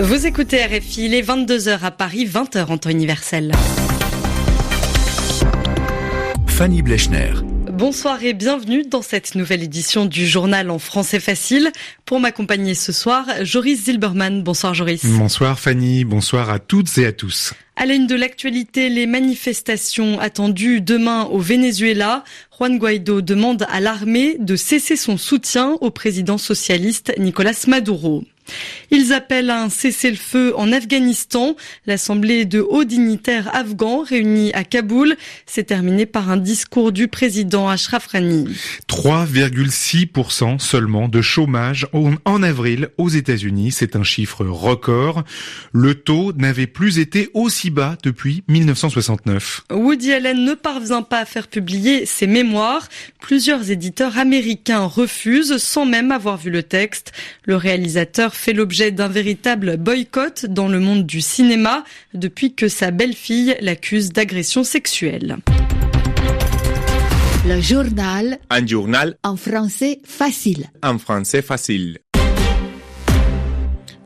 Vous écoutez RFI, il est 22h à Paris, 20h en temps universel. Fanny Blechner. Bonsoir et bienvenue dans cette nouvelle édition du journal en français facile. Pour m'accompagner ce soir, Joris Zilberman. Bonsoir Joris. Bonsoir Fanny, bonsoir à toutes et à tous. À l'aune de l'actualité, les manifestations attendues demain au Venezuela. Juan Guaido demande à l'armée de cesser son soutien au président socialiste Nicolas Maduro. Ils appellent à un cessez-le-feu en Afghanistan. L'assemblée de hauts dignitaires afghans réunis à Kaboul s'est terminée par un discours du président Ashraf Ghani. 3,6% seulement de chômage en avril aux États-Unis, c'est un chiffre record. Le taux n'avait plus été aussi bas depuis 1969. Woody Allen ne parvient pas à faire publier ses mémoires. Plusieurs éditeurs américains refusent sans même avoir vu le texte. Le réalisateur fait l'objet d'un véritable boycott dans le monde du cinéma depuis que sa belle-fille l'accuse d'agression sexuelle. Le journal. Un journal. En français facile. En français facile.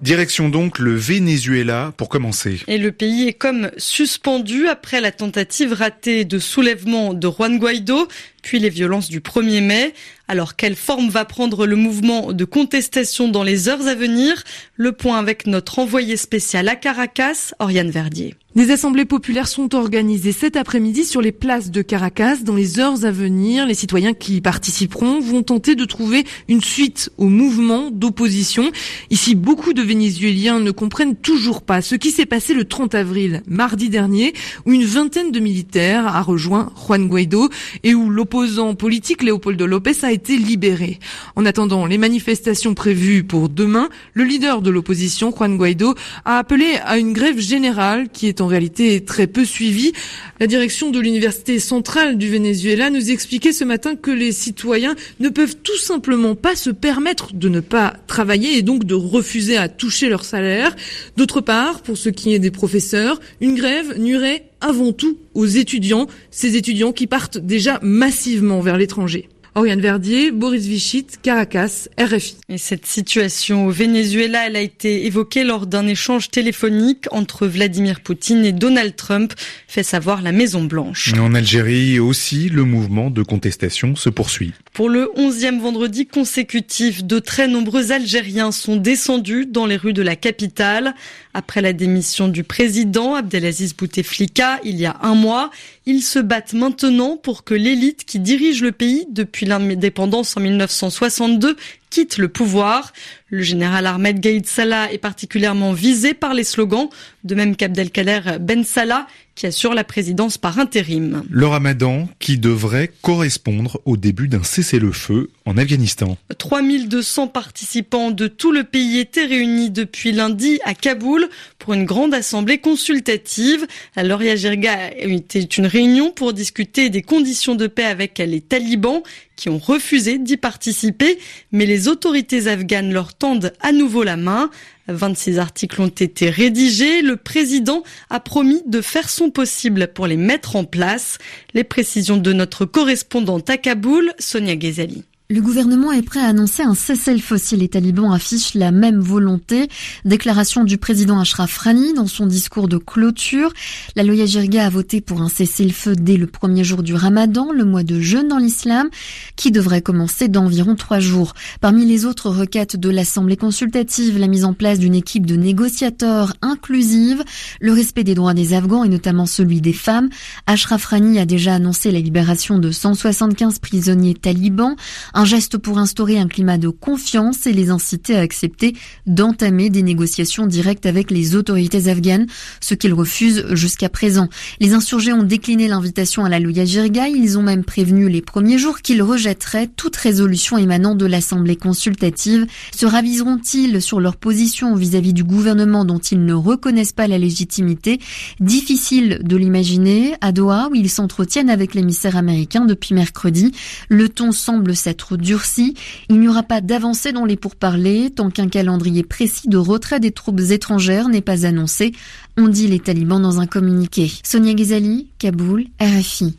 Direction donc le Venezuela pour commencer. Et le pays est comme suspendu après la tentative ratée de soulèvement de Juan Guaido, puis les violences du 1er mai. Alors quelle forme va prendre le mouvement de contestation dans les heures à venir? Le point avec notre envoyé spécial à Caracas, Oriane Verdier. Des assemblées populaires sont organisées cet après-midi sur les places de Caracas. Dans les heures à venir, les citoyens qui y participeront vont tenter de trouver une suite au mouvement d'opposition. Ici, beaucoup de Vénézuéliens ne comprennent toujours pas ce qui s'est passé le 30 avril, mardi dernier, où une vingtaine de militaires a rejoint Juan Guaido et où l'opposant politique Leopoldo López a été libéré. En attendant les manifestations prévues pour demain, le leader de l'opposition, Juan Guaido, a appelé à une grève générale qui est en réalité très peu suivie. La direction de l'université centrale du Venezuela nous expliquait ce matin que les citoyens ne peuvent tout simplement pas se permettre de ne pas travailler et donc de refuser à toucher leur salaire. D'autre part, pour ce qui est des professeurs, une grève nuirait avant tout aux étudiants, ces étudiants qui partent déjà massivement vers l'étranger. Oriane Verdier, Boris Vichit, Caracas, RFI. Et cette situation au Venezuela, elle a été évoquée lors d'un échange téléphonique entre Vladimir Poutine et Donald Trump, fait savoir la Maison Blanche. En Algérie aussi, le mouvement de contestation se poursuit. Pour le onzième vendredi consécutif, de très nombreux Algériens sont descendus dans les rues de la capitale. Après la démission du président Abdelaziz Bouteflika il y a un mois, ils se battent maintenant pour que l'élite qui dirige le pays depuis l'indépendance en 1962 quitte le pouvoir. Le général Ahmed Gaïd Salah est particulièrement visé par les slogans, de même qu'Abdelkader Ben Salah, qui assure la présidence par intérim. Le ramadan qui devrait correspondre au début d'un cessez-le-feu en Afghanistan. 3200 participants de tout le pays étaient réunis depuis lundi à Kaboul pour une grande assemblée consultative. La Loria Jirga était une réunion pour discuter des conditions de paix avec les talibans qui ont refusé d'y participer, mais les autorités afghanes leur tendent à nouveau la main. 26 articles ont été rédigés. Le président a promis de faire son possible pour les mettre en place. Les précisions de notre correspondante à Kaboul, Sonia Ghezali. Le gouvernement est prêt à annoncer un cessez-le-feu si les talibans affichent la même volonté. Déclaration du président Ashraf Rani dans son discours de clôture. La Loya Jirga a voté pour un cessez-le-feu dès le premier jour du ramadan, le mois de jeûne dans l'islam, qui devrait commencer d'environ trois jours. Parmi les autres requêtes de l'Assemblée consultative, la mise en place d'une équipe de négociateurs inclusive, le respect des droits des Afghans et notamment celui des femmes. Ashraf Rani a déjà annoncé la libération de 175 prisonniers talibans, un geste pour instaurer un climat de confiance et les inciter à accepter d'entamer des négociations directes avec les autorités afghanes, ce qu'ils refusent jusqu'à présent. Les insurgés ont décliné l'invitation à la Louya Jirga. Ils ont même prévenu les premiers jours qu'ils rejetteraient toute résolution émanant de l'Assemblée consultative. Se raviseront-ils sur leur position vis-à-vis -vis du gouvernement dont ils ne reconnaissent pas la légitimité? Difficile de l'imaginer. À Doha, où ils s'entretiennent avec l'émissaire américain depuis mercredi, le ton semble s'être durci. Il n'y aura pas d'avancée dans les pourparlers tant qu'un calendrier précis de retrait des troupes étrangères n'est pas annoncé ont dit les talibans dans un communiqué. Sonia Ghazali, Kaboul, RFI.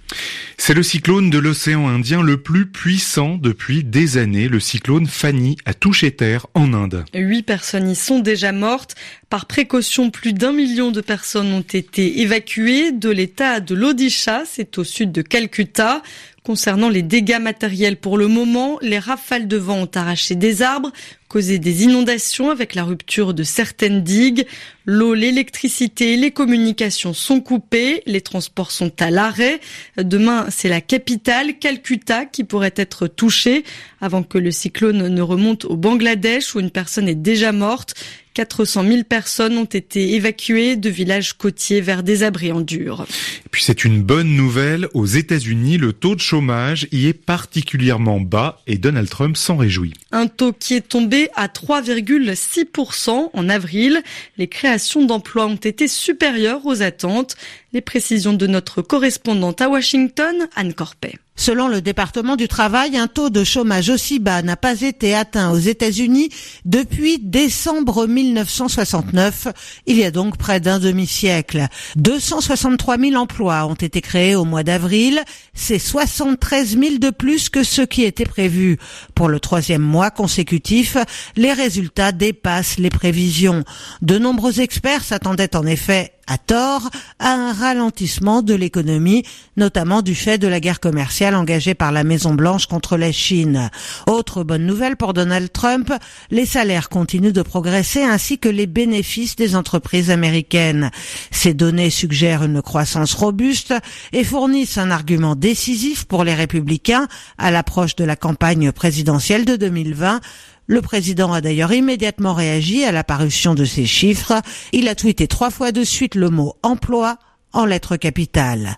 C'est le cyclone de l'océan Indien le plus puissant depuis des années. Le cyclone Fanny a touché terre en Inde. Huit personnes y sont déjà mortes. Par précaution, plus d'un million de personnes ont été évacuées de l'état de l'Odisha, c'est au sud de Calcutta. Concernant les dégâts matériels pour le moment, les rafales de vent ont arraché des arbres, causé des inondations avec la rupture de certaines digues. L'eau, l'électricité les communications sont coupées, les transports sont à l'arrêt. Demain, c'est la capitale, Calcutta, qui pourrait être touchée avant que le cyclone ne remonte au Bangladesh où une personne est déjà morte. 400 000 personnes ont été évacuées de villages côtiers vers des abris en dur. Et puis c'est une bonne nouvelle. Aux États-Unis, le taux de chômage y est particulièrement bas et Donald Trump s'en réjouit. Un taux qui est tombé à 3,6% en avril. Les créations d'emplois ont été supérieures aux attentes. Les précisions de notre correspondante à Washington, Anne Corpet. Selon le département du travail, un taux de chômage aussi bas n'a pas été atteint aux États-Unis depuis décembre 1969. Il y a donc près d'un demi-siècle. 263 000 emplois ont été créés au mois d'avril. C'est 73 000 de plus que ce qui était prévu. Pour le troisième mois consécutif, les résultats dépassent les prévisions. De nombreux experts s'attendaient en effet à tort, à un ralentissement de l'économie, notamment du fait de la guerre commerciale engagée par la Maison Blanche contre la Chine. Autre bonne nouvelle pour Donald Trump, les salaires continuent de progresser ainsi que les bénéfices des entreprises américaines. Ces données suggèrent une croissance robuste et fournissent un argument décisif pour les républicains à l'approche de la campagne présidentielle de 2020 le président a d'ailleurs immédiatement réagi à l'apparition de ces chiffres. Il a tweeté trois fois de suite le mot emploi en lettres capitales.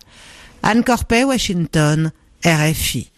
Anne Corpet, Washington, RFI.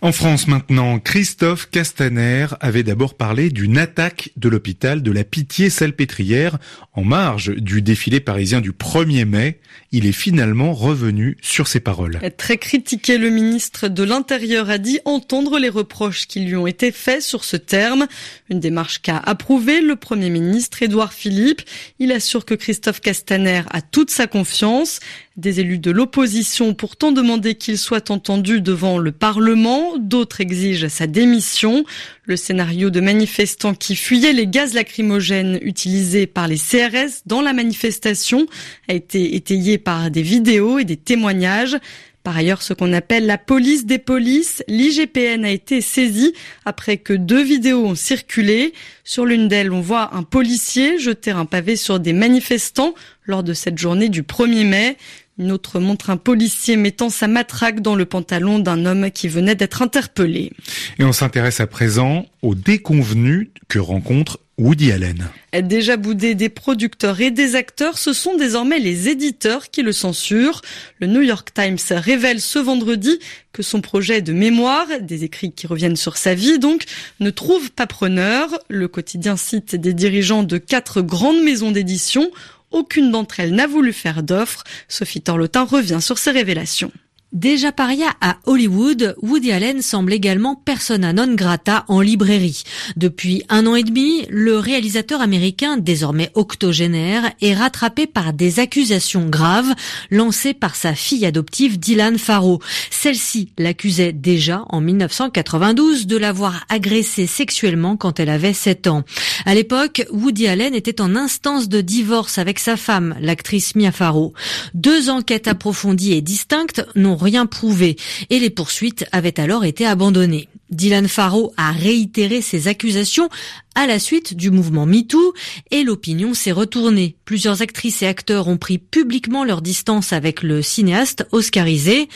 En France maintenant, Christophe Castaner avait d'abord parlé d'une attaque de l'hôpital de la Pitié-Salpêtrière en marge du défilé parisien du 1er mai. Il est finalement revenu sur ses paroles. Très critiqué, le ministre de l'Intérieur a dit entendre les reproches qui lui ont été faits sur ce terme. Une démarche qu'a approuvée le Premier ministre Édouard Philippe. Il assure que Christophe Castaner a toute sa confiance. Des élus de l'opposition pourtant demandé qu'il soit entendu devant le Parlement. D'autres exigent sa démission. Le scénario de manifestants qui fuyaient les gaz lacrymogènes utilisés par les CRS dans la manifestation a été étayé par des vidéos et des témoignages. Par ailleurs, ce qu'on appelle la police des polices, l'IGPN a été saisie après que deux vidéos ont circulé. Sur l'une d'elles, on voit un policier jeter un pavé sur des manifestants lors de cette journée du 1er mai. Une autre montre un policier mettant sa matraque dans le pantalon d'un homme qui venait d'être interpellé. Et on s'intéresse à présent aux déconvenus que rencontre Woody Allen. Déjà boudé des producteurs et des acteurs, ce sont désormais les éditeurs qui le censurent. Le New York Times révèle ce vendredi que son projet de mémoire, des écrits qui reviennent sur sa vie donc, ne trouve pas preneur. Le quotidien cite des dirigeants de quatre grandes maisons d'édition aucune d'entre elles n'a voulu faire d'offre. Sophie Torlotin revient sur ces révélations. Déjà paria à Hollywood, Woody Allen semble également persona non grata en librairie. Depuis un an et demi, le réalisateur américain, désormais octogénaire, est rattrapé par des accusations graves lancées par sa fille adoptive Dylan Farrow. Celle-ci l'accusait déjà en 1992 de l'avoir agressée sexuellement quand elle avait 7 ans. À l'époque, Woody Allen était en instance de divorce avec sa femme, l'actrice Mia Farrow. Deux enquêtes approfondies et distinctes n'ont rien prouvé et les poursuites avaient alors été abandonnées. Dylan Farrow a réitéré ses accusations à la suite du mouvement MeToo et l'opinion s'est retournée. Plusieurs actrices et acteurs ont pris publiquement leur distance avec le cinéaste oscarisé.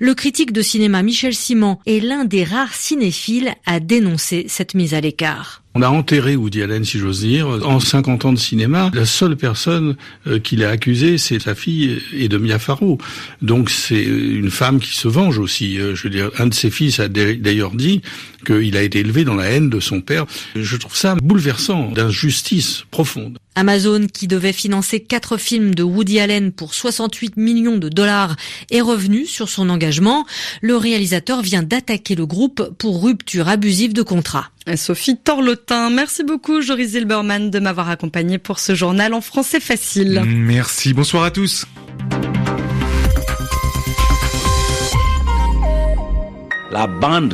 Le critique de cinéma Michel Simon est l'un des rares cinéphiles à dénoncer cette mise à l'écart. On a enterré Woody Allen, si j'ose dire. En 50 ans de cinéma, la seule personne euh, qu'il a accusée, c'est sa fille et de Mia Farrow. Donc c'est une femme qui se venge aussi. Euh, je veux dire, un de ses fils a d'ailleurs dit qu'il a été élevé dans la haine de son père. Je trouve ça bouleversant, d'injustice profonde. Amazon, qui devait financer quatre films de Woody Allen pour 68 millions de dollars, est revenu sur son engagement. Le réalisateur vient d'attaquer le groupe pour rupture abusive de contrat. Sophie Torlotin, merci beaucoup Joris Zilberman de m'avoir accompagné pour ce journal en français facile. Merci, bonsoir à tous. La bande